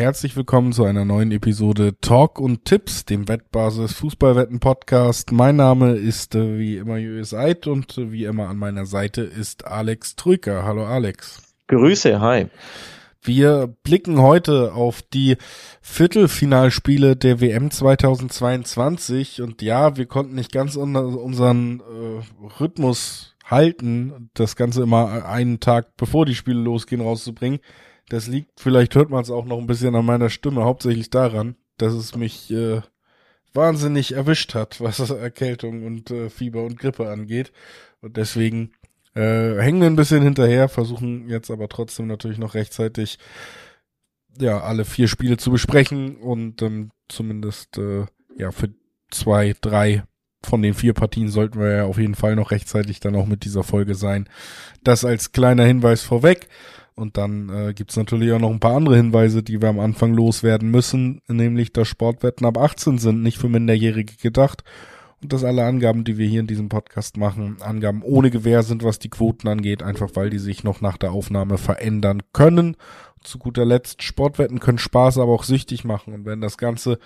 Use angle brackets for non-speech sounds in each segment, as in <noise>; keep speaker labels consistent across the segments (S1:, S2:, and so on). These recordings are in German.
S1: herzlich willkommen zu einer neuen Episode Talk und Tipps, dem Wettbasis Fußballwetten Podcast. Mein Name ist äh, wie immer Julius Eid und äh, wie immer an meiner Seite ist Alex Trücker. Hallo Alex.
S2: Grüße, hi.
S1: Wir blicken heute auf die Viertelfinalspiele der WM 2022 und ja, wir konnten nicht ganz unseren äh, Rhythmus halten, das Ganze immer einen Tag bevor die Spiele losgehen rauszubringen. Das liegt, vielleicht hört man es auch noch ein bisschen an meiner Stimme, hauptsächlich daran, dass es mich äh, wahnsinnig erwischt hat, was <laughs> Erkältung und äh, Fieber und Grippe angeht. Und deswegen äh, hängen wir ein bisschen hinterher, versuchen jetzt aber trotzdem natürlich noch rechtzeitig ja alle vier Spiele zu besprechen und ähm, zumindest äh, ja für zwei, drei von den vier Partien sollten wir ja auf jeden Fall noch rechtzeitig dann auch mit dieser Folge sein. Das als kleiner Hinweis vorweg. Und dann äh, gibt es natürlich auch noch ein paar andere Hinweise, die wir am Anfang loswerden müssen, nämlich dass Sportwetten ab 18 sind, nicht für Minderjährige gedacht. Und dass alle Angaben, die wir hier in diesem Podcast machen, Angaben ohne Gewähr sind, was die Quoten angeht, einfach weil die sich noch nach der Aufnahme verändern können. Zu guter Letzt, Sportwetten können Spaß, aber auch süchtig machen. Und wenn das Ganze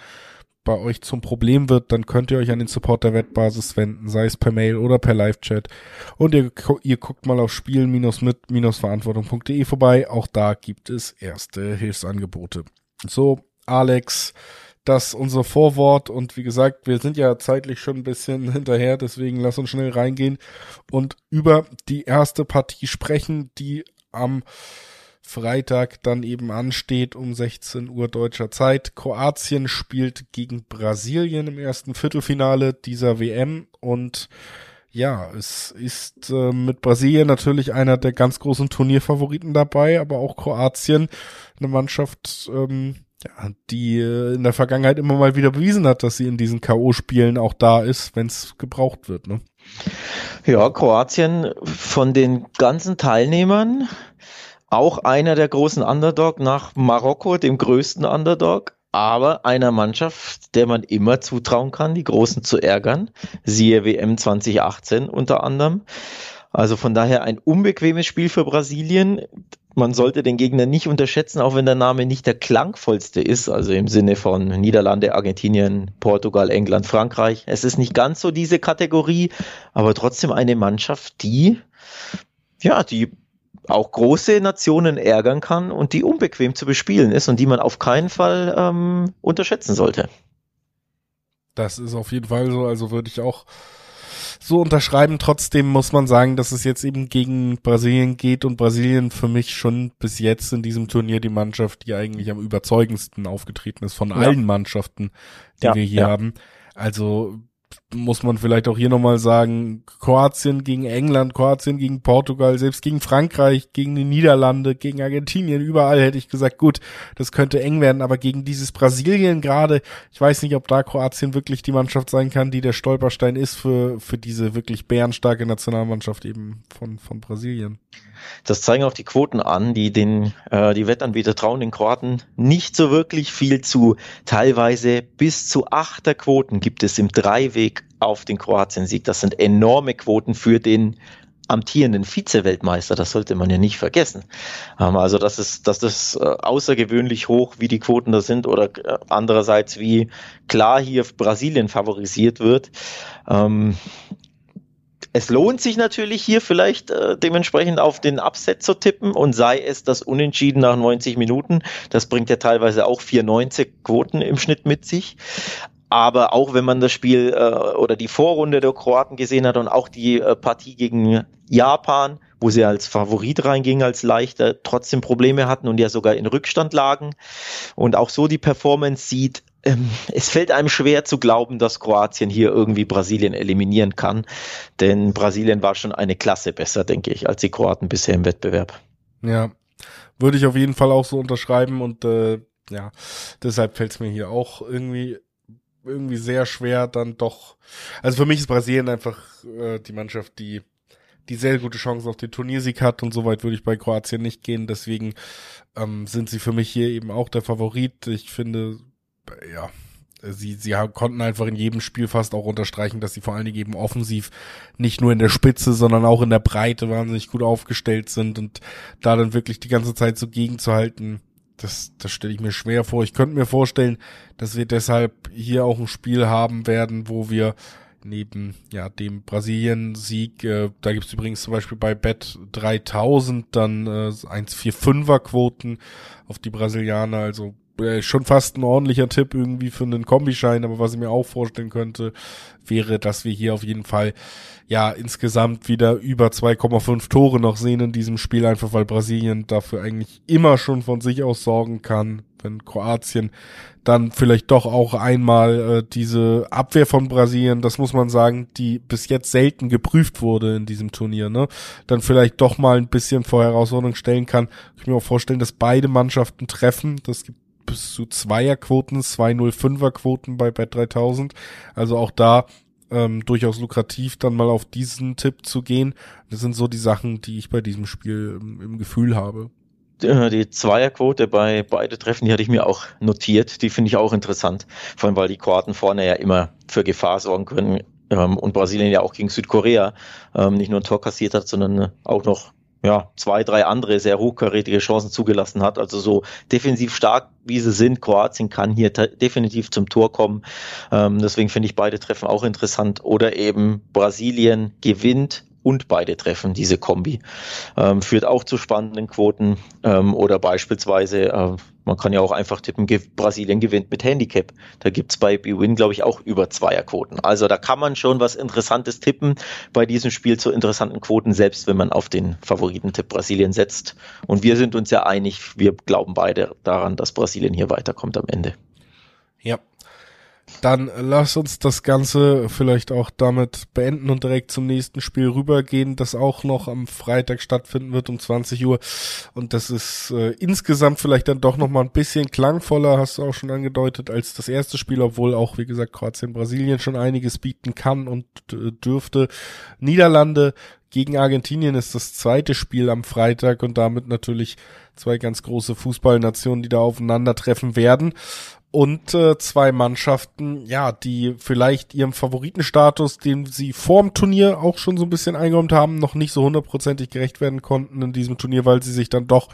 S1: bei euch zum Problem wird, dann könnt ihr euch an den Support der Wettbasis wenden, sei es per Mail oder per Live-Chat. Und ihr, ihr guckt mal auf spielen-mit-verantwortung.de vorbei. Auch da gibt es erste Hilfsangebote. So, Alex, das unser Vorwort und wie gesagt, wir sind ja zeitlich schon ein bisschen <laughs> hinterher, deswegen lass uns schnell reingehen und über die erste Partie sprechen, die am Freitag dann eben ansteht um 16 Uhr deutscher Zeit. Kroatien spielt gegen Brasilien im ersten Viertelfinale dieser WM und ja, es ist äh, mit Brasilien natürlich einer der ganz großen Turnierfavoriten dabei, aber auch Kroatien, eine Mannschaft, ähm, ja, die äh, in der Vergangenheit immer mal wieder bewiesen hat, dass sie in diesen K.O.-Spielen auch da ist, wenn es gebraucht wird. Ne?
S2: Ja, Kroatien von den ganzen Teilnehmern auch einer der großen Underdog nach Marokko, dem größten Underdog, aber einer Mannschaft, der man immer zutrauen kann, die Großen zu ärgern. Siehe WM 2018 unter anderem. Also von daher ein unbequemes Spiel für Brasilien. Man sollte den Gegner nicht unterschätzen, auch wenn der Name nicht der klangvollste ist, also im Sinne von Niederlande, Argentinien, Portugal, England, Frankreich. Es ist nicht ganz so diese Kategorie, aber trotzdem eine Mannschaft, die, ja, die auch große Nationen ärgern kann und die unbequem zu bespielen ist und die man auf keinen Fall ähm, unterschätzen sollte.
S1: Das ist auf jeden Fall so, also würde ich auch so unterschreiben. Trotzdem muss man sagen, dass es jetzt eben gegen Brasilien geht und Brasilien für mich schon bis jetzt in diesem Turnier die Mannschaft, die eigentlich am überzeugendsten aufgetreten ist von ja. allen Mannschaften, die ja, wir hier ja. haben. Also muss man vielleicht auch hier nochmal sagen, Kroatien gegen England, Kroatien gegen Portugal, selbst gegen Frankreich, gegen die Niederlande, gegen Argentinien, überall hätte ich gesagt, gut, das könnte eng werden, aber gegen dieses Brasilien gerade, ich weiß nicht, ob da Kroatien wirklich die Mannschaft sein kann, die der Stolperstein ist für, für diese wirklich bärenstarke Nationalmannschaft eben von, von Brasilien.
S2: Das zeigen auch die Quoten an, die den äh, die Wettanbieter trauen den Kroaten nicht so wirklich viel zu. Teilweise bis zu achter Quoten gibt es im Dreiweg auf den Kroatien-Sieg. Das sind enorme Quoten für den amtierenden Vize-Weltmeister, das sollte man ja nicht vergessen. Ähm, also das ist, das ist äh, außergewöhnlich hoch, wie die Quoten da sind oder äh, andererseits wie klar hier Brasilien favorisiert wird. Es lohnt sich natürlich hier vielleicht äh, dementsprechend auf den Upset zu tippen und sei es das Unentschieden nach 90 Minuten. Das bringt ja teilweise auch 94 Quoten im Schnitt mit sich. Aber auch wenn man das Spiel äh, oder die Vorrunde der Kroaten gesehen hat und auch die äh, Partie gegen Japan, wo sie als Favorit reingingen, als leichter, trotzdem Probleme hatten und ja sogar in Rückstand lagen und auch so die Performance sieht, es fällt einem schwer zu glauben, dass Kroatien hier irgendwie Brasilien eliminieren kann. Denn Brasilien war schon eine Klasse besser, denke ich, als die Kroaten bisher im Wettbewerb.
S1: Ja, würde ich auf jeden Fall auch so unterschreiben und äh, ja, deshalb fällt es mir hier auch irgendwie irgendwie sehr schwer, dann doch. Also für mich ist Brasilien einfach äh, die Mannschaft, die die sehr gute Chance auf den Turniersieg hat und soweit würde ich bei Kroatien nicht gehen. Deswegen ähm, sind sie für mich hier eben auch der Favorit. Ich finde, ja, sie, sie konnten einfach in jedem Spiel fast auch unterstreichen, dass sie vor allen Dingen eben offensiv nicht nur in der Spitze, sondern auch in der Breite wahnsinnig gut aufgestellt sind und da dann wirklich die ganze Zeit so gegenzuhalten, das, das stelle ich mir schwer vor. Ich könnte mir vorstellen, dass wir deshalb hier auch ein Spiel haben werden, wo wir neben ja dem Brasilien-Sieg, äh, da gibt's übrigens zum Beispiel bei Bet 3000 dann äh, 1,45er Quoten auf die Brasilianer, also äh, schon fast ein ordentlicher Tipp irgendwie für einen Kombischein, aber was ich mir auch vorstellen könnte, wäre, dass wir hier auf jeden Fall ja insgesamt wieder über 2,5 Tore noch sehen in diesem Spiel, einfach weil Brasilien dafür eigentlich immer schon von sich aus sorgen kann, wenn Kroatien dann vielleicht doch auch einmal äh, diese Abwehr von Brasilien, das muss man sagen, die bis jetzt selten geprüft wurde in diesem Turnier, ne, dann vielleicht doch mal ein bisschen vor Herausforderung stellen kann. Ich kann mir auch vorstellen, dass beide Mannschaften treffen. Das gibt bis zu Zweierquoten, 205er Quoten bei Bet 3000. Also auch da ähm, durchaus lukrativ, dann mal auf diesen Tipp zu gehen. Das sind so die Sachen, die ich bei diesem Spiel im, im Gefühl habe.
S2: Äh, die Zweierquote bei beide Treffen, die hatte ich mir auch notiert. Die finde ich auch interessant. Vor allem, weil die Kroaten vorne ja immer für Gefahr sorgen können. Ähm, und Brasilien ja auch gegen Südkorea ähm, nicht nur ein Tor kassiert hat, sondern auch noch ja, zwei, drei andere sehr hochkarätige Chancen zugelassen hat. Also so defensiv stark, wie sie sind. Kroatien kann hier definitiv zum Tor kommen. Ähm, deswegen finde ich beide Treffen auch interessant. Oder eben Brasilien gewinnt und beide treffen, diese Kombi. Ähm, führt auch zu spannenden Quoten ähm, oder beispielsweise, äh, man kann ja auch einfach tippen, Brasilien gewinnt mit Handicap. Da gibt's bei BWin, glaube ich, auch über Zweierquoten. Also da kann man schon was Interessantes tippen bei diesem Spiel zu interessanten Quoten, selbst wenn man auf den Favoritentipp Brasilien setzt. Und wir sind uns ja einig, wir glauben beide daran, dass Brasilien hier weiterkommt am Ende.
S1: Ja, dann lass uns das Ganze vielleicht auch damit beenden und direkt zum nächsten Spiel rübergehen, das auch noch am Freitag stattfinden wird um 20 Uhr. Und das ist äh, insgesamt vielleicht dann doch nochmal ein bisschen klangvoller, hast du auch schon angedeutet, als das erste Spiel, obwohl auch, wie gesagt, Kroatien, Brasilien schon einiges bieten kann und äh, dürfte. Niederlande gegen Argentinien ist das zweite Spiel am Freitag und damit natürlich zwei ganz große Fußballnationen, die da aufeinandertreffen werden und äh, zwei Mannschaften, ja, die vielleicht ihrem Favoritenstatus, den sie vorm Turnier auch schon so ein bisschen eingeräumt haben, noch nicht so hundertprozentig gerecht werden konnten in diesem Turnier, weil sie sich dann doch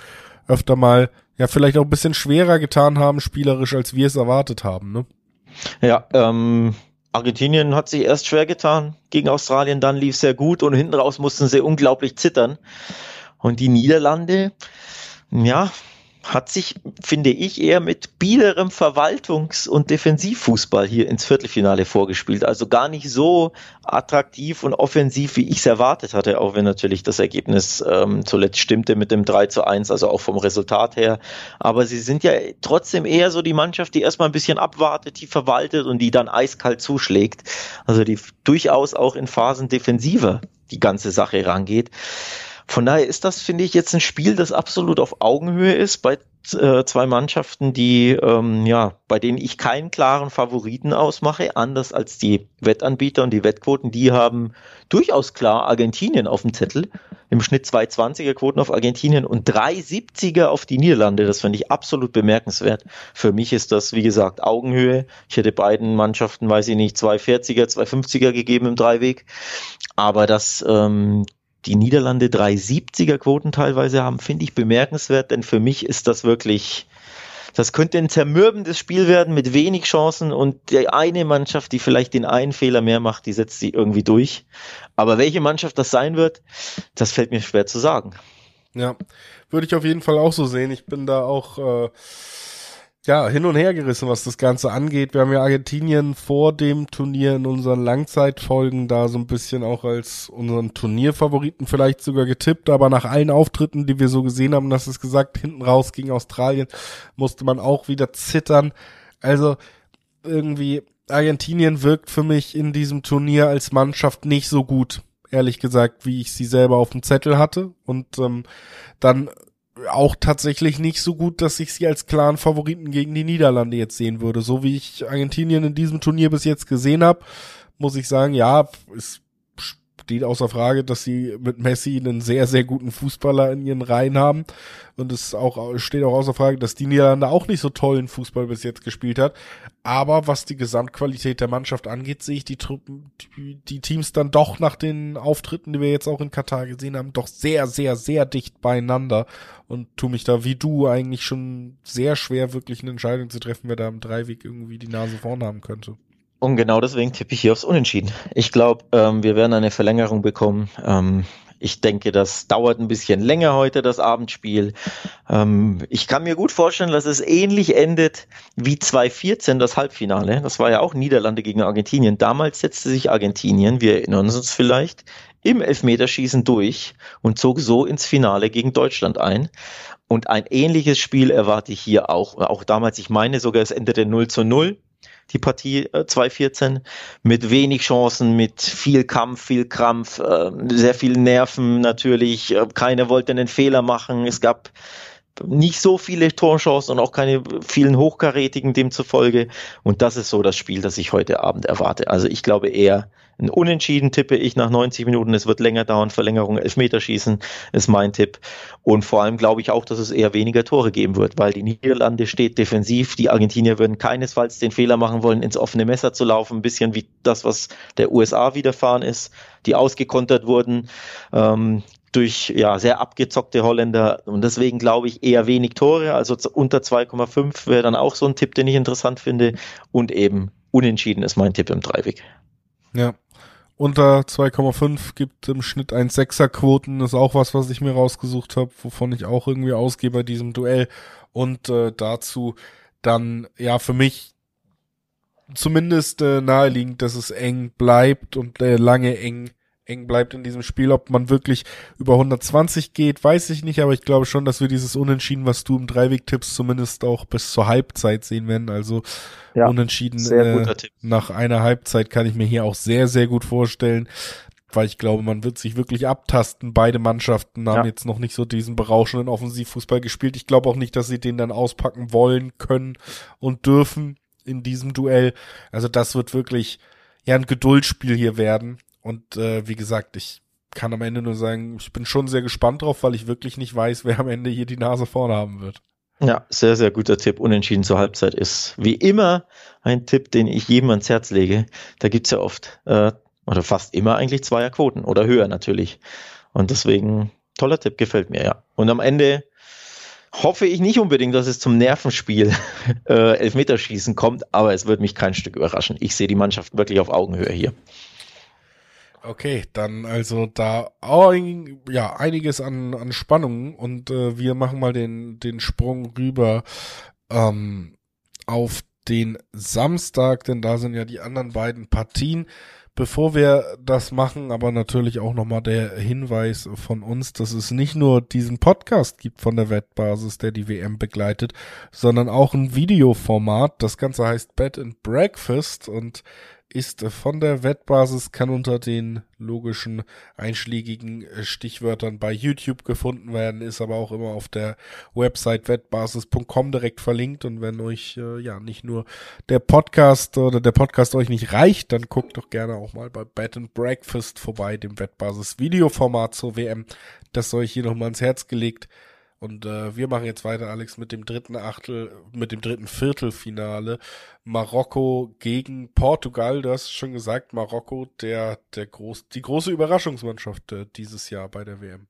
S1: öfter mal, ja, vielleicht auch ein bisschen schwerer getan haben, spielerisch, als wir es erwartet haben, ne?
S2: Ja, ähm, Argentinien hat sich erst schwer getan gegen Australien, dann lief sehr gut und hinten raus mussten sie unglaublich zittern. Und die Niederlande, ja, hat sich, finde ich, eher mit biederem Verwaltungs- und Defensivfußball hier ins Viertelfinale vorgespielt. Also gar nicht so attraktiv und offensiv, wie ich es erwartet hatte, auch wenn natürlich das Ergebnis ähm, zuletzt stimmte mit dem 3 zu 1, also auch vom Resultat her. Aber sie sind ja trotzdem eher so die Mannschaft, die erstmal ein bisschen abwartet, die verwaltet und die dann eiskalt zuschlägt. Also die durchaus auch in Phasen defensiver die ganze Sache rangeht. Von daher ist das, finde ich, jetzt ein Spiel, das absolut auf Augenhöhe ist bei äh, zwei Mannschaften, die ähm, ja, bei denen ich keinen klaren Favoriten ausmache, anders als die Wettanbieter und die Wettquoten, die haben durchaus klar Argentinien auf dem Zettel. Im Schnitt 220er Quoten auf Argentinien und 370er auf die Niederlande. Das finde ich absolut bemerkenswert. Für mich ist das, wie gesagt, Augenhöhe. Ich hätte beiden Mannschaften, weiß ich nicht, 240er, 250er gegeben im Dreiweg. Aber das ähm, die Niederlande 370er Quoten teilweise haben, finde ich bemerkenswert, denn für mich ist das wirklich, das könnte ein zermürbendes Spiel werden mit wenig Chancen und die eine Mannschaft, die vielleicht den einen Fehler mehr macht, die setzt sie irgendwie durch. Aber welche Mannschaft das sein wird, das fällt mir schwer zu sagen.
S1: Ja, würde ich auf jeden Fall auch so sehen. Ich bin da auch äh, ja, hin und her gerissen, was das Ganze angeht. Wir haben ja Argentinien vor dem Turnier in unseren Langzeitfolgen da so ein bisschen auch als unseren Turnierfavoriten vielleicht sogar getippt, aber nach allen Auftritten, die wir so gesehen haben, das ist gesagt, hinten raus gegen Australien, musste man auch wieder zittern. Also irgendwie Argentinien wirkt für mich in diesem Turnier als Mannschaft nicht so gut ehrlich gesagt, wie ich sie selber auf dem Zettel hatte. Und ähm, dann auch tatsächlich nicht so gut, dass ich sie als klaren Favoriten gegen die Niederlande jetzt sehen würde. So wie ich Argentinien in diesem Turnier bis jetzt gesehen habe, muss ich sagen, ja, ist steht außer Frage, dass sie mit Messi einen sehr, sehr guten Fußballer in ihren Reihen haben. Und es auch, steht auch außer Frage, dass die Niederlande auch nicht so tollen Fußball bis jetzt gespielt hat. Aber was die Gesamtqualität der Mannschaft angeht, sehe ich die Truppen, die, die Teams dann doch nach den Auftritten, die wir jetzt auch in Katar gesehen haben, doch sehr, sehr, sehr dicht beieinander und tu mich da wie du eigentlich schon sehr schwer, wirklich eine Entscheidung zu treffen, wer da im Dreiweg irgendwie die Nase vorn haben könnte.
S2: Und genau deswegen tippe ich hier aufs Unentschieden. Ich glaube, ähm, wir werden eine Verlängerung bekommen. Ähm, ich denke, das dauert ein bisschen länger heute, das Abendspiel. Ähm, ich kann mir gut vorstellen, dass es ähnlich endet wie 2014, das Halbfinale. Das war ja auch Niederlande gegen Argentinien. Damals setzte sich Argentinien, wir erinnern uns vielleicht, im Elfmeterschießen durch und zog so ins Finale gegen Deutschland ein. Und ein ähnliches Spiel erwarte ich hier auch. Auch damals, ich meine sogar, es endete 0 zu 0 die Partie äh, 2014, mit wenig Chancen, mit viel Kampf, viel Krampf, äh, sehr viel Nerven natürlich. Äh, keiner wollte einen Fehler machen. Es gab nicht so viele Torchancen und auch keine vielen hochkarätigen demzufolge. Und das ist so das Spiel, das ich heute Abend erwarte. Also ich glaube eher ein Unentschieden tippe ich nach 90 Minuten. Es wird länger dauern. Verlängerung, Elfmeterschießen ist mein Tipp. Und vor allem glaube ich auch, dass es eher weniger Tore geben wird, weil die Niederlande steht defensiv. Die Argentinier würden keinesfalls den Fehler machen wollen, ins offene Messer zu laufen. Ein bisschen wie das, was der USA widerfahren ist, die ausgekontert wurden. Ähm, durch ja sehr abgezockte Holländer und deswegen glaube ich eher wenig Tore, also unter 2,5 wäre dann auch so ein Tipp, den ich interessant finde und eben unentschieden ist mein Tipp im Dreiweg.
S1: Ja. Unter 2,5 gibt im Schnitt ein Sechserquoten, ist auch was, was ich mir rausgesucht habe, wovon ich auch irgendwie ausgehe bei diesem Duell und äh, dazu dann ja für mich zumindest äh, naheliegend, dass es eng bleibt und äh, lange eng eng bleibt in diesem Spiel. Ob man wirklich über 120 geht, weiß ich nicht, aber ich glaube schon, dass wir dieses Unentschieden, was du im Dreiweg tippst, zumindest auch bis zur Halbzeit sehen werden. Also ja, Unentschieden äh, nach einer Halbzeit kann ich mir hier auch sehr, sehr gut vorstellen weil ich glaube, man wird sich wirklich abtasten. Beide Mannschaften haben ja. jetzt noch nicht so diesen berauschenden Offensivfußball gespielt. Ich glaube auch nicht, dass sie den dann auspacken wollen, können und dürfen in diesem Duell. Also das wird wirklich ja ein Geduldsspiel hier werden. Und äh, wie gesagt, ich kann am Ende nur sagen, ich bin schon sehr gespannt drauf, weil ich wirklich nicht weiß, wer am Ende hier die Nase vorne haben wird.
S2: Ja, sehr, sehr guter Tipp. Unentschieden zur Halbzeit ist wie immer ein Tipp, den ich jedem ans Herz lege. Da gibt's ja oft, äh, oder fast immer eigentlich Zweierquoten oder höher natürlich. Und deswegen, toller Tipp, gefällt mir, ja. Und am Ende hoffe ich nicht unbedingt, dass es zum Nervenspiel <laughs> äh, Elfmeterschießen kommt, aber es wird mich kein Stück überraschen. Ich sehe die Mannschaft wirklich auf Augenhöhe hier.
S1: Okay, dann also da auch, ja einiges an, an Spannung und äh, wir machen mal den den Sprung rüber ähm, auf den Samstag, denn da sind ja die anderen beiden Partien. Bevor wir das machen, aber natürlich auch nochmal der Hinweis von uns, dass es nicht nur diesen Podcast gibt von der Wettbasis, der die WM begleitet, sondern auch ein Videoformat. Das Ganze heißt Bed and Breakfast und ist von der Wettbasis, kann unter den logischen einschlägigen äh, Stichwörtern bei YouTube gefunden werden, ist aber auch immer auf der Website wettbasis.com direkt verlinkt und wenn euch äh, ja nicht nur der Podcast oder der Podcast euch nicht reicht, dann guckt doch gerne auch mal bei Bed and Breakfast vorbei, dem Wettbasis Videoformat zur WM. Das soll ich hier nochmal ins Herz gelegt. Und äh, wir machen jetzt weiter, Alex, mit dem dritten Achtel, mit dem dritten Viertelfinale. Marokko gegen Portugal. Du hast schon gesagt, Marokko, der, der groß, die große Überraschungsmannschaft äh, dieses Jahr bei der WM.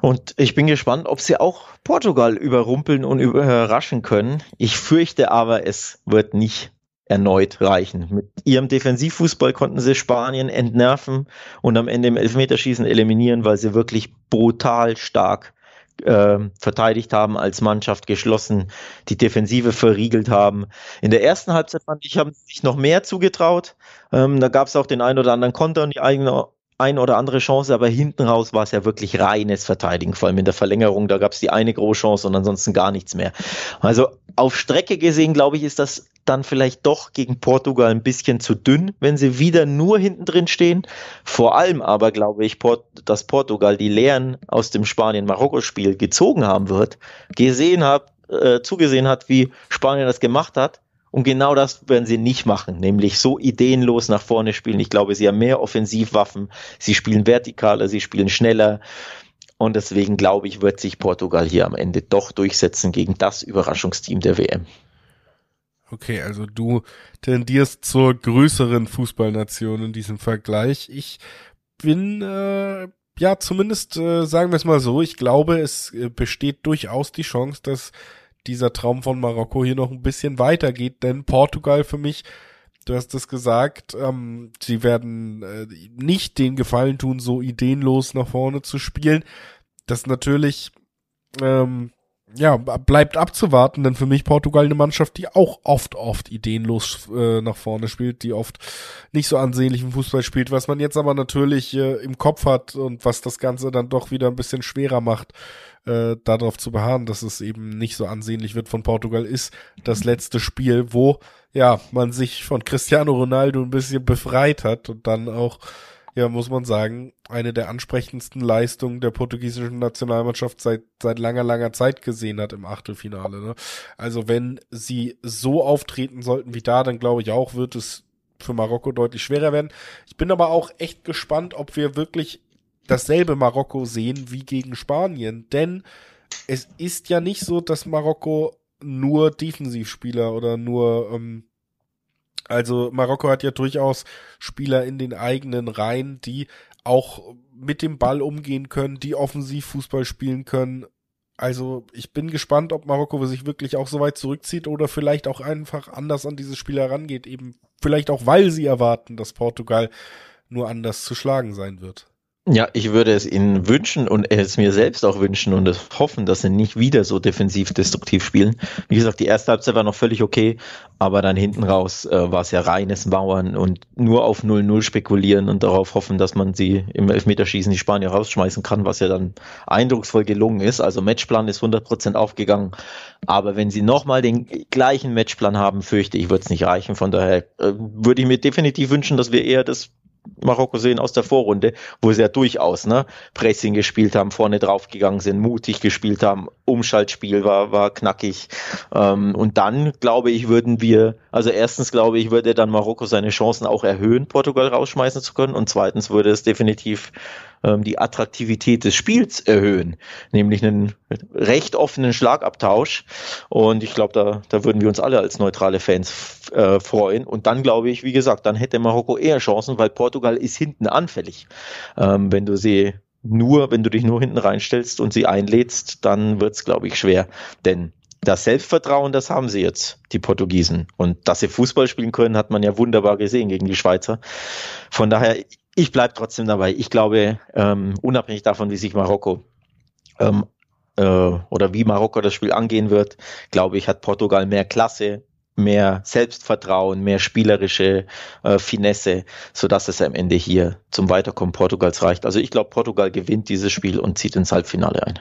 S2: Und ich bin gespannt, ob sie auch Portugal überrumpeln und überraschen können. Ich fürchte aber, es wird nicht erneut reichen. Mit ihrem Defensivfußball konnten sie Spanien entnerven und am Ende im Elfmeterschießen eliminieren, weil sie wirklich brutal stark äh, verteidigt haben als Mannschaft geschlossen, die Defensive verriegelt haben. In der ersten Halbzeit fand ich, haben sich noch mehr zugetraut. Ähm, da gab es auch den einen oder anderen Konter und die eigene ein oder andere Chance, aber hinten raus war es ja wirklich reines Verteidigen, vor allem in der Verlängerung, da gab es die eine große Chance und ansonsten gar nichts mehr. Also auf Strecke gesehen, glaube ich, ist das dann vielleicht doch gegen Portugal ein bisschen zu dünn, wenn sie wieder nur hinten drin stehen. Vor allem aber glaube ich, dass Portugal die Lehren aus dem Spanien-Marokko-Spiel gezogen haben wird, gesehen hat, äh, zugesehen hat, wie Spanien das gemacht hat Und genau das werden sie nicht machen, nämlich so ideenlos nach vorne spielen. Ich glaube, sie haben mehr Offensivwaffen, sie spielen vertikaler, sie spielen schneller. Und deswegen glaube ich, wird sich Portugal hier am Ende doch durchsetzen gegen das Überraschungsteam der WM.
S1: Okay, also du tendierst zur größeren Fußballnation in diesem Vergleich. Ich bin äh, ja zumindest äh, sagen wir es mal so, ich glaube, es äh, besteht durchaus die Chance, dass dieser Traum von Marokko hier noch ein bisschen weitergeht, denn Portugal für mich, du hast es gesagt, ähm, sie werden äh, nicht den Gefallen tun, so ideenlos nach vorne zu spielen. Das natürlich ähm, ja, bleibt abzuwarten, denn für mich Portugal eine Mannschaft, die auch oft, oft ideenlos äh, nach vorne spielt, die oft nicht so ansehnlichen Fußball spielt, was man jetzt aber natürlich äh, im Kopf hat und was das Ganze dann doch wieder ein bisschen schwerer macht, äh, darauf zu beharren, dass es eben nicht so ansehnlich wird von Portugal, ist das letzte Spiel, wo ja man sich von Cristiano Ronaldo ein bisschen befreit hat und dann auch ja, muss man sagen, eine der ansprechendsten Leistungen der portugiesischen Nationalmannschaft seit, seit langer, langer Zeit gesehen hat im Achtelfinale. Ne? Also wenn sie so auftreten sollten wie da, dann glaube ich auch, wird es für Marokko deutlich schwerer werden. Ich bin aber auch echt gespannt, ob wir wirklich dasselbe Marokko sehen wie gegen Spanien, denn es ist ja nicht so, dass Marokko nur Defensivspieler oder nur ähm, also Marokko hat ja durchaus Spieler in den eigenen Reihen, die auch mit dem Ball umgehen können, die offensiv Fußball spielen können. Also ich bin gespannt, ob Marokko sich wirklich auch so weit zurückzieht oder vielleicht auch einfach anders an dieses Spiel herangeht. Eben vielleicht auch, weil sie erwarten, dass Portugal nur anders zu schlagen sein wird.
S2: Ja, ich würde es ihnen wünschen und es mir selbst auch wünschen und hoffen, dass sie nicht wieder so defensiv destruktiv spielen. Wie gesagt, die erste Halbzeit war noch völlig okay, aber dann hinten raus äh, war es ja reines Mauern und nur auf 0-0 spekulieren und darauf hoffen, dass man sie im Elfmeterschießen die Spanier rausschmeißen kann, was ja dann eindrucksvoll gelungen ist. Also Matchplan ist 100% aufgegangen, aber wenn sie nochmal den gleichen Matchplan haben, fürchte ich, wird es nicht reichen. Von daher äh, würde ich mir definitiv wünschen, dass wir eher das Marokko sehen aus der Vorrunde, wo sie ja durchaus ne, Pressing gespielt haben, vorne drauf gegangen sind, mutig gespielt haben, Umschaltspiel war, war knackig. Ähm, und dann, glaube ich, würden wir, also erstens glaube ich, würde dann Marokko seine Chancen auch erhöhen, Portugal rausschmeißen zu können. Und zweitens würde es definitiv ähm, die Attraktivität des Spiels erhöhen, nämlich einen recht offenen Schlagabtausch. Und ich glaube, da, da würden wir uns alle als neutrale Fans äh, freuen. Und dann glaube ich, wie gesagt, dann hätte Marokko eher Chancen, weil Portugal ist hinten anfällig. Ähm, wenn du sie nur, wenn du dich nur hinten reinstellst und sie einlädst, dann wird's, glaube ich, schwer. Denn das Selbstvertrauen, das haben sie jetzt, die Portugiesen. Und dass sie Fußball spielen können, hat man ja wunderbar gesehen gegen die Schweizer. Von daher, ich bleibe trotzdem dabei. Ich glaube, ähm, unabhängig davon, wie sich Marokko ähm, äh, oder wie Marokko das Spiel angehen wird, glaube ich, hat Portugal mehr Klasse, mehr Selbstvertrauen, mehr spielerische äh, Finesse, so dass es am Ende hier zum Weiterkommen Portugals reicht. Also ich glaube, Portugal gewinnt dieses Spiel und zieht ins Halbfinale ein.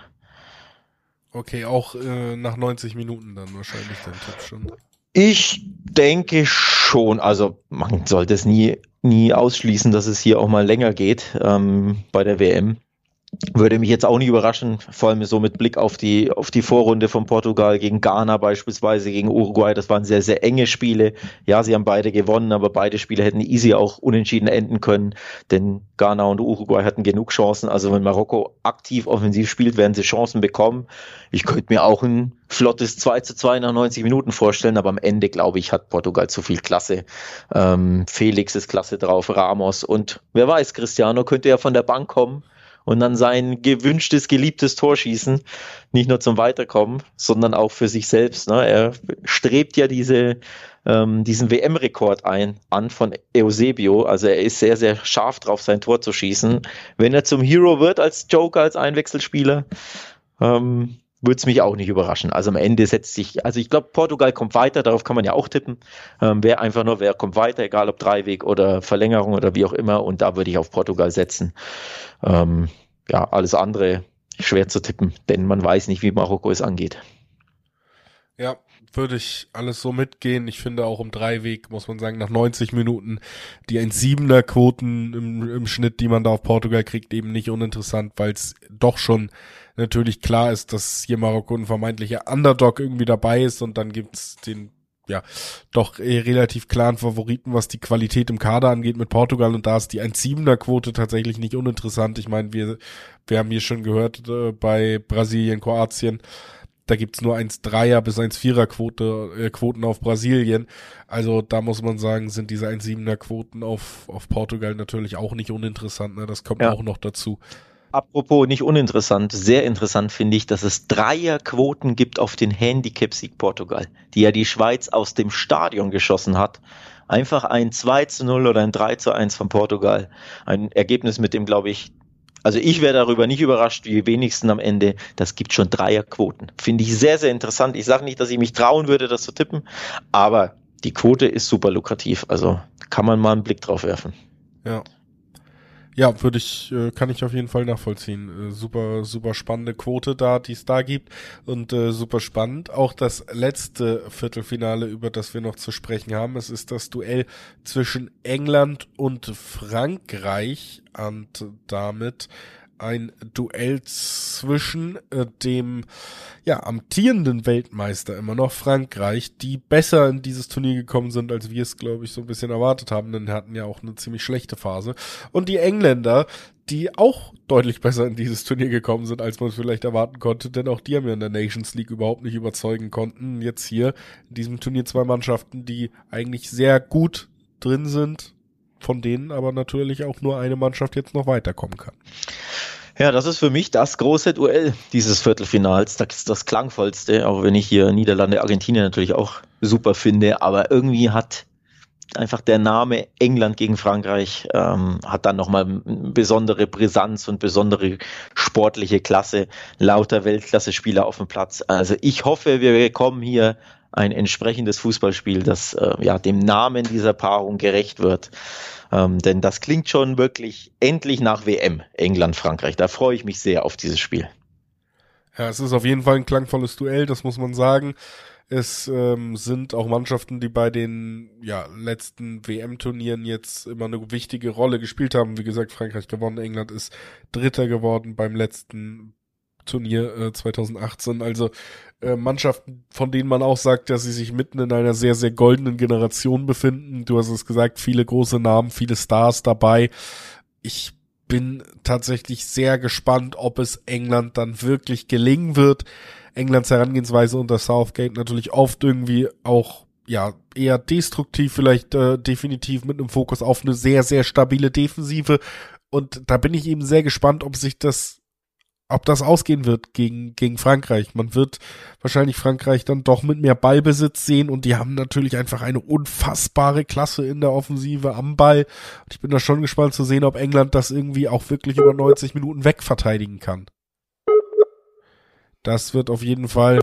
S1: Okay, auch äh, nach 90 Minuten dann wahrscheinlich dein Tipp schon.
S2: Ich denke schon, also man sollte es nie nie ausschließen, dass es hier auch mal länger geht ähm, bei der WM. Würde mich jetzt auch nicht überraschen, vor allem so mit Blick auf die, auf die Vorrunde von Portugal gegen Ghana beispielsweise, gegen Uruguay. Das waren sehr, sehr enge Spiele. Ja, sie haben beide gewonnen, aber beide Spiele hätten easy auch unentschieden enden können, denn Ghana und Uruguay hatten genug Chancen. Also wenn Marokko aktiv offensiv spielt, werden sie Chancen bekommen. Ich könnte mir auch ein flottes 2 zu 2 nach 90 Minuten vorstellen, aber am Ende, glaube ich, hat Portugal zu viel Klasse. Ähm, Felix ist klasse drauf, Ramos und wer weiß, Cristiano könnte ja von der Bank kommen und dann sein gewünschtes, geliebtes Tor schießen. Nicht nur zum Weiterkommen, sondern auch für sich selbst. Ne? Er strebt ja diese, ähm, diesen WM-Rekord ein, an von Eusebio. Also er ist sehr, sehr scharf drauf, sein Tor zu schießen. Wenn er zum Hero wird als Joker, als Einwechselspieler, ähm, würde es mich auch nicht überraschen. Also am Ende setzt sich, also ich glaube, Portugal kommt weiter, darauf kann man ja auch tippen. Ähm, wer einfach nur, wer kommt weiter, egal ob Dreiweg oder Verlängerung oder wie auch immer. Und da würde ich auf Portugal setzen. Ähm, ja, alles andere schwer zu tippen, denn man weiß nicht, wie Marokko es angeht.
S1: Ja, würde ich alles so mitgehen. Ich finde auch im Dreiweg, muss man sagen, nach 90 Minuten die 1,7er Quoten im, im Schnitt, die man da auf Portugal kriegt, eben nicht uninteressant, weil es doch schon natürlich klar ist, dass hier Marokko ein vermeintlicher Underdog irgendwie dabei ist und dann gibt's den ja, doch äh, relativ klaren Favoriten, was die Qualität im Kader angeht mit Portugal und da ist die 1,7er Quote tatsächlich nicht uninteressant. Ich meine, wir, wir haben hier schon gehört äh, bei Brasilien, Kroatien, da gibt's nur 1,3er bis 1,4er Quote, äh, Quoten auf Brasilien. Also da muss man sagen, sind diese 1,7er Quoten auf, auf Portugal natürlich auch nicht uninteressant. Ne? Das kommt ja. auch noch dazu.
S2: Apropos nicht uninteressant, sehr interessant finde ich, dass es Dreierquoten gibt auf den Handicap-Sieg Portugal, die ja die Schweiz aus dem Stadion geschossen hat. Einfach ein 2 zu 0 oder ein 3 zu 1 von Portugal. Ein Ergebnis, mit dem, glaube ich, also ich wäre darüber nicht überrascht, wie wenigsten am Ende. Das gibt schon Dreierquoten. Finde ich sehr, sehr interessant. Ich sage nicht, dass ich mich trauen würde, das zu tippen, aber die Quote ist super lukrativ. Also kann man mal einen Blick drauf werfen.
S1: Ja. Ja, würde ich, äh, kann ich auf jeden Fall nachvollziehen. Äh, super, super spannende Quote da, die es da gibt. Und äh, super spannend. Auch das letzte Viertelfinale, über das wir noch zu sprechen haben. Es ist das Duell zwischen England und Frankreich. Und damit ein Duell zwischen äh, dem ja amtierenden Weltmeister immer noch Frankreich, die besser in dieses Turnier gekommen sind, als wir es glaube ich so ein bisschen erwartet haben, denn hatten ja auch eine ziemlich schlechte Phase und die Engländer, die auch deutlich besser in dieses Turnier gekommen sind, als man es vielleicht erwarten konnte, denn auch die haben ja in der Nations League überhaupt nicht überzeugen konnten. Jetzt hier in diesem Turnier zwei Mannschaften, die eigentlich sehr gut drin sind, von denen aber natürlich auch nur eine Mannschaft jetzt noch weiterkommen kann.
S2: Ja, das ist für mich das große Duell dieses Viertelfinals. Das ist das klangvollste, auch wenn ich hier Niederlande, Argentinien natürlich auch super finde. Aber irgendwie hat einfach der Name England gegen Frankreich ähm, hat dann nochmal besondere Brisanz und besondere sportliche Klasse, lauter Weltklasse-Spieler auf dem Platz. Also ich hoffe, wir bekommen hier ein entsprechendes Fußballspiel, das äh, ja dem Namen dieser Paarung gerecht wird. Ähm, denn das klingt schon wirklich endlich nach WM, England, Frankreich. Da freue ich mich sehr auf dieses Spiel.
S1: Ja, es ist auf jeden Fall ein klangvolles Duell, das muss man sagen. Es ähm, sind auch Mannschaften, die bei den ja, letzten WM-Turnieren jetzt immer eine wichtige Rolle gespielt haben. Wie gesagt, Frankreich gewonnen, England ist Dritter geworden beim letzten Turnier äh, 2018. Also äh, Mannschaften, von denen man auch sagt, dass sie sich mitten in einer sehr, sehr goldenen Generation befinden. Du hast es gesagt, viele große Namen, viele Stars dabei. Ich bin tatsächlich sehr gespannt, ob es England dann wirklich gelingen wird. Englands Herangehensweise unter Southgate natürlich oft irgendwie auch ja eher destruktiv, vielleicht äh, definitiv mit einem Fokus auf eine sehr, sehr stabile Defensive. Und da bin ich eben sehr gespannt, ob sich das ob das ausgehen wird gegen, gegen Frankreich. Man wird wahrscheinlich Frankreich dann doch mit mehr Ballbesitz sehen und die haben natürlich einfach eine unfassbare Klasse in der Offensive am Ball. Und ich bin da schon gespannt zu sehen, ob England das irgendwie auch wirklich über 90 Minuten wegverteidigen kann. Das wird auf jeden Fall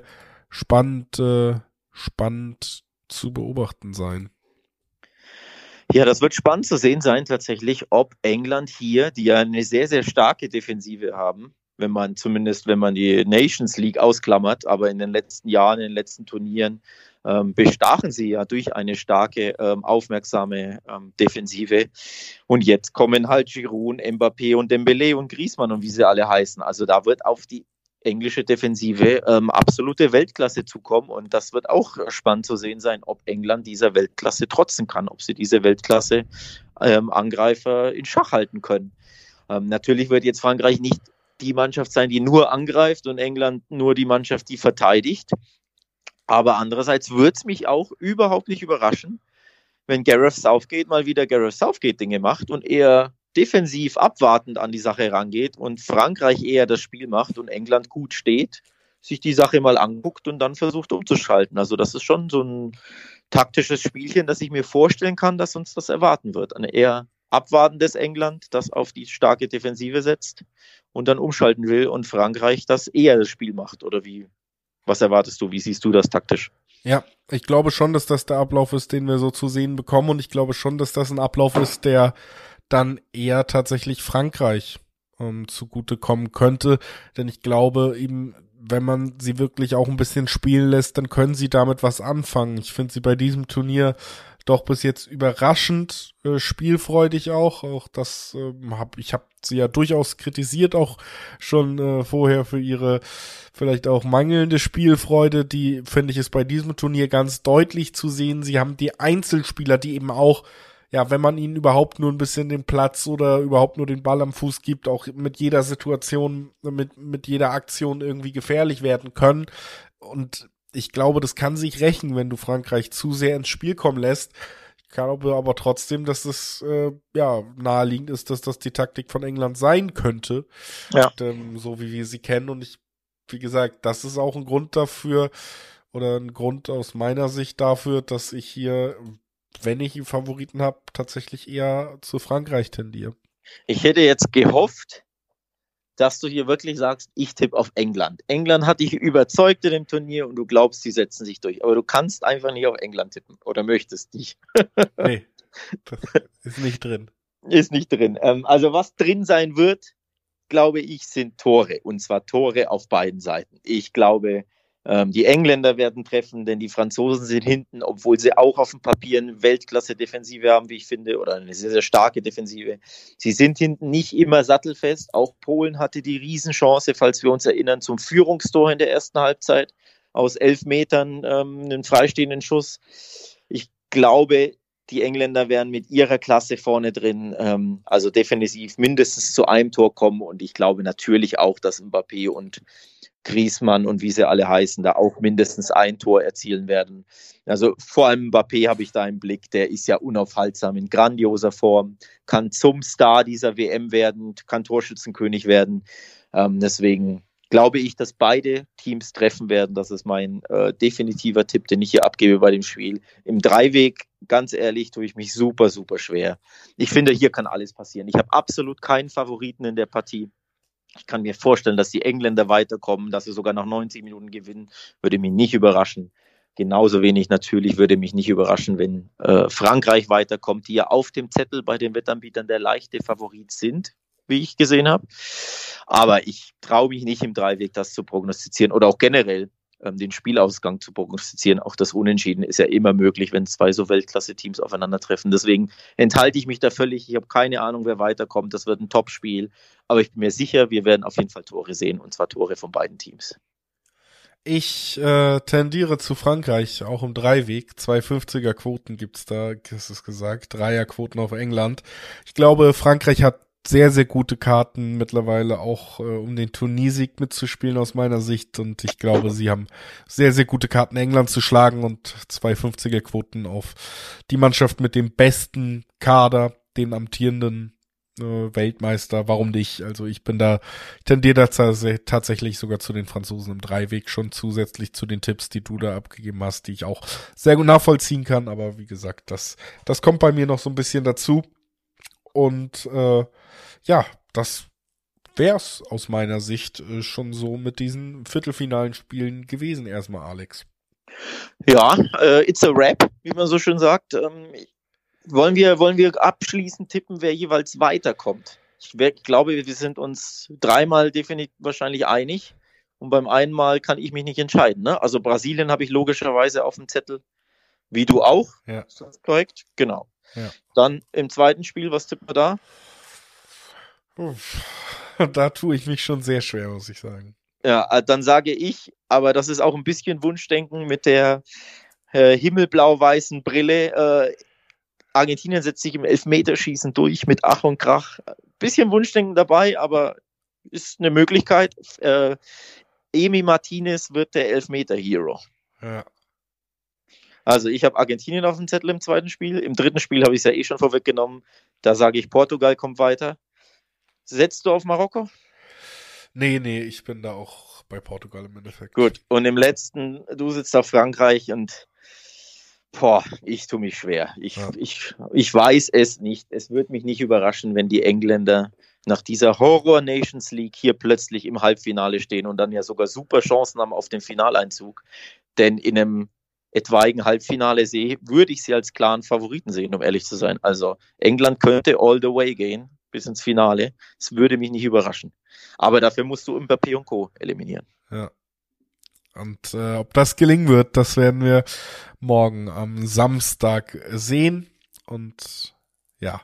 S1: spannend, äh, spannend zu beobachten sein.
S2: Ja, das wird spannend zu sehen sein tatsächlich, ob England hier, die ja eine sehr, sehr starke Defensive haben, wenn man zumindest, wenn man die Nations League ausklammert, aber in den letzten Jahren, in den letzten Turnieren ähm, bestachen sie ja durch eine starke, ähm, aufmerksame ähm, Defensive. Und jetzt kommen halt Giroud, Mbappé und Dembele und Griezmann und wie sie alle heißen. Also da wird auf die englische Defensive ähm, absolute Weltklasse zukommen und das wird auch spannend zu sehen sein, ob England dieser Weltklasse trotzen kann, ob sie diese Weltklasse ähm, Angreifer in Schach halten können. Ähm, natürlich wird jetzt Frankreich nicht die Mannschaft sein, die nur angreift und England nur die Mannschaft, die verteidigt. Aber andererseits würde es mich auch überhaupt nicht überraschen, wenn Gareth Southgate mal wieder Gareth Southgate Dinge macht und eher defensiv abwartend an die Sache rangeht und Frankreich eher das Spiel macht und England gut steht, sich die Sache mal anguckt und dann versucht umzuschalten. Also das ist schon so ein taktisches Spielchen, das ich mir vorstellen kann, dass uns das erwarten wird. Eine eher abwartendes England, das auf die starke Defensive setzt und dann umschalten will und Frankreich das eher das Spiel macht. Oder wie, was erwartest du? Wie siehst du das taktisch?
S1: Ja, ich glaube schon, dass das der Ablauf ist, den wir so zu sehen bekommen und ich glaube schon, dass das ein Ablauf ist, der dann eher tatsächlich Frankreich ähm, zugute kommen könnte, denn ich glaube eben, wenn man sie wirklich auch ein bisschen spielen lässt, dann können sie damit was anfangen. Ich finde sie bei diesem Turnier doch bis jetzt überraschend äh, spielfreudig auch. Auch das äh, hab ich habe sie ja durchaus kritisiert auch schon äh, vorher für ihre vielleicht auch mangelnde Spielfreude. Die finde ich ist bei diesem Turnier ganz deutlich zu sehen. Sie haben die Einzelspieler, die eben auch ja, wenn man ihnen überhaupt nur ein bisschen den Platz oder überhaupt nur den Ball am Fuß gibt, auch mit jeder Situation, mit, mit jeder Aktion irgendwie gefährlich werden können. Und ich glaube, das kann sich rächen, wenn du Frankreich zu sehr ins Spiel kommen lässt. Ich glaube aber trotzdem, dass es äh, ja naheliegend ist, dass das die Taktik von England sein könnte. Ja. Und, ähm, so wie wir sie kennen. Und ich, wie gesagt, das ist auch ein Grund dafür oder ein Grund aus meiner Sicht dafür, dass ich hier, wenn ich einen Favoriten habe, tatsächlich eher zu Frankreich tendiere.
S2: Ich hätte jetzt gehofft, dass du hier wirklich sagst, ich tippe auf England. England hat dich überzeugt in dem Turnier und du glaubst, sie setzen sich durch. Aber du kannst einfach nicht auf England tippen oder möchtest nicht. <laughs>
S1: nee, ist nicht drin.
S2: Ist nicht drin. Ähm, also was drin sein wird, glaube ich, sind Tore. Und zwar Tore auf beiden Seiten. Ich glaube, die Engländer werden treffen, denn die Franzosen sind hinten, obwohl sie auch auf dem Papier eine Weltklasse-Defensive haben, wie ich finde, oder eine sehr, sehr starke Defensive. Sie sind hinten nicht immer sattelfest. Auch Polen hatte die Riesenchance, falls wir uns erinnern, zum Führungstor in der ersten Halbzeit aus elf Metern ähm, einen freistehenden Schuss. Ich glaube, die Engländer werden mit ihrer Klasse vorne drin, ähm, also defensiv mindestens zu einem Tor kommen und ich glaube natürlich auch, dass Mbappé und Griesmann und wie sie alle heißen, da auch mindestens ein Tor erzielen werden. Also vor allem Mbappé habe ich da im Blick, der ist ja unaufhaltsam in grandioser Form, kann zum Star dieser WM werden, kann Torschützenkönig werden. Ähm, deswegen glaube ich, dass beide Teams treffen werden. Das ist mein äh, definitiver Tipp, den ich hier abgebe bei dem Spiel. Im Dreiweg, ganz ehrlich, tue ich mich super, super schwer. Ich finde, hier kann alles passieren. Ich habe absolut keinen Favoriten in der Partie. Ich kann mir vorstellen, dass die Engländer weiterkommen, dass sie sogar nach 90 Minuten gewinnen, würde mich nicht überraschen. Genauso wenig natürlich würde mich nicht überraschen, wenn äh, Frankreich weiterkommt, die ja auf dem Zettel bei den Wettanbietern der leichte Favorit sind, wie ich gesehen habe. Aber ich traue mich nicht im Dreiweg das zu prognostizieren oder auch generell den Spielausgang zu prognostizieren. Auch das Unentschieden ist ja immer möglich, wenn zwei so Weltklasse-Teams aufeinandertreffen. Deswegen enthalte ich mich da völlig. Ich habe keine Ahnung, wer weiterkommt. Das wird ein Top-Spiel. Aber ich bin mir sicher, wir werden auf jeden Fall Tore sehen und zwar Tore von beiden Teams.
S1: Ich äh, tendiere zu Frankreich, auch im Dreiweg. 250er Quoten gibt's da, ist es gesagt. Dreierquoten auf England. Ich glaube, Frankreich hat sehr, sehr gute Karten mittlerweile auch, äh, um den Turniersieg mitzuspielen aus meiner Sicht. Und ich glaube, sie haben sehr, sehr gute Karten, England zu schlagen und 250er Quoten auf die Mannschaft mit dem besten Kader, den amtierenden äh, Weltmeister. Warum nicht? Also ich bin da, ich tendiere da tatsächlich sogar zu den Franzosen im Dreiweg schon zusätzlich zu den Tipps, die du da abgegeben hast, die ich auch sehr gut nachvollziehen kann. Aber wie gesagt, das, das kommt bei mir noch so ein bisschen dazu. Und äh, ja, das wär's aus meiner Sicht äh, schon so mit diesen viertelfinalen Spielen gewesen erstmal, Alex.
S2: Ja, äh, it's a rap, wie man so schön sagt. Ähm, wollen, wir, wollen wir abschließend tippen, wer jeweils weiterkommt? Ich, ich glaube, wir sind uns dreimal definitiv wahrscheinlich einig. Und beim einen Mal kann ich mich nicht entscheiden. Ne? Also Brasilien habe ich logischerweise auf dem Zettel, wie du auch. Ja. Ist das korrekt? Genau. Ja. Dann im zweiten Spiel, was tippen wir da? <laughs>
S1: Da tue ich mich schon sehr schwer, muss ich sagen.
S2: Ja, äh, dann sage ich, aber das ist auch ein bisschen Wunschdenken mit der äh, himmelblau-weißen Brille. Äh, Argentinien setzt sich im Elfmeterschießen durch mit Ach und Krach. Bisschen Wunschdenken dabei, aber ist eine Möglichkeit. Äh, Emi Martinez wird der Elfmeter-Hero. Ja. Also ich habe Argentinien auf dem Zettel im zweiten Spiel. Im dritten Spiel habe ich es ja eh schon vorweggenommen. Da sage ich, Portugal kommt weiter. Setzt du auf Marokko?
S1: Nee, nee, ich bin da auch bei Portugal im Endeffekt.
S2: Gut, und im letzten, du sitzt auf Frankreich und boah, ich tue mich schwer. Ich, ja. ich, ich weiß es nicht. Es würde mich nicht überraschen, wenn die Engländer nach dieser Horror Nations League hier plötzlich im Halbfinale stehen und dann ja sogar super Chancen haben auf den Finaleinzug. Denn in einem etwaigen Halbfinale sehe, würde ich sie als klaren Favoriten sehen, um ehrlich zu sein. Also England könnte all the way gehen bis ins Finale. Es würde mich nicht überraschen. Aber dafür musst du Mbappé und Co. eliminieren.
S1: Ja. Und äh, ob das gelingen wird, das werden wir morgen am Samstag sehen. Und ja,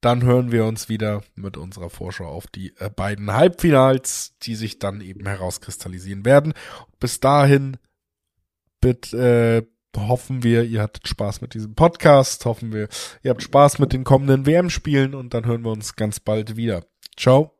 S1: dann hören wir uns wieder mit unserer Vorschau auf die äh, beiden Halbfinals, die sich dann eben herauskristallisieren werden. Bis dahin bitte, äh, hoffen wir, ihr hattet Spaß mit diesem Podcast, hoffen wir, ihr habt Spaß mit den kommenden WM-Spielen und dann hören wir uns ganz bald wieder. Ciao.